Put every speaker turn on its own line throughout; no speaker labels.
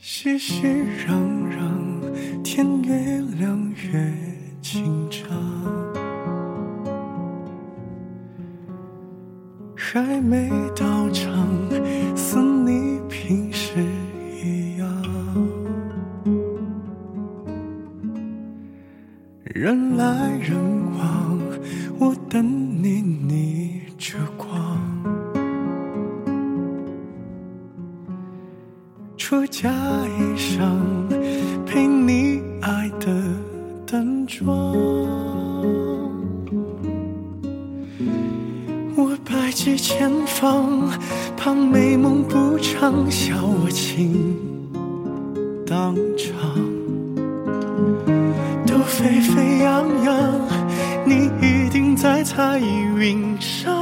熙熙攘攘，天越亮越紧张，还没到场，似你平时一样，人来人往，我等你逆着光。出嫁衣裳，陪你爱的淡妆。我百计千方，怕美梦不长，笑我情当场。都沸沸扬扬，你一定在彩云上。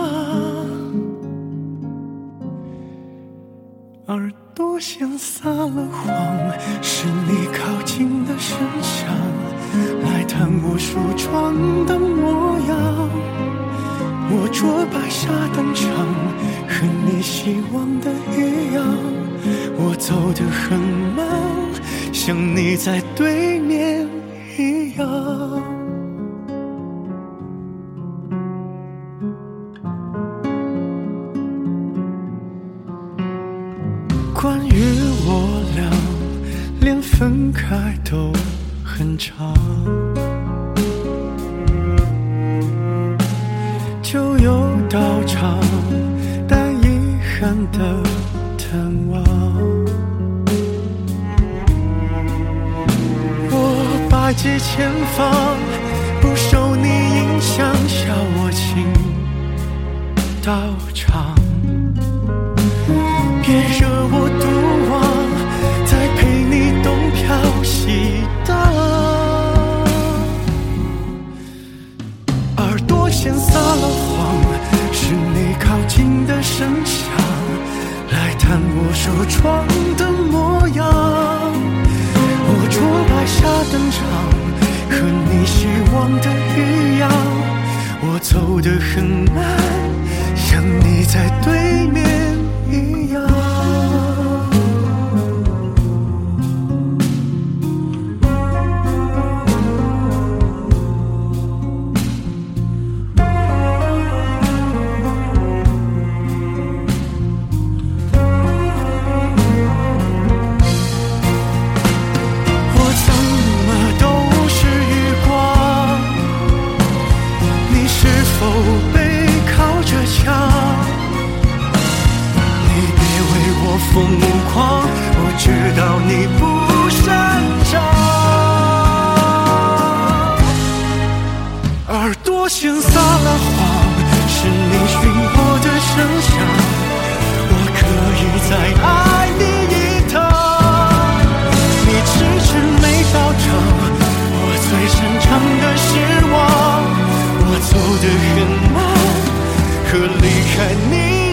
而多想撒了谎，是你靠近的声响，来探我梳妆的模样。我着白纱登场，和你希望的一样。我走得很慢，像你在对面一样。关于我俩，连分开都很长，就有到场，带遗憾的探望。我百计千方，不受你影响，笑我情到场。看我梳妆的模样。我着白纱登场，和你希望的背靠着墙？你别为我疯狂，我知道你离开你。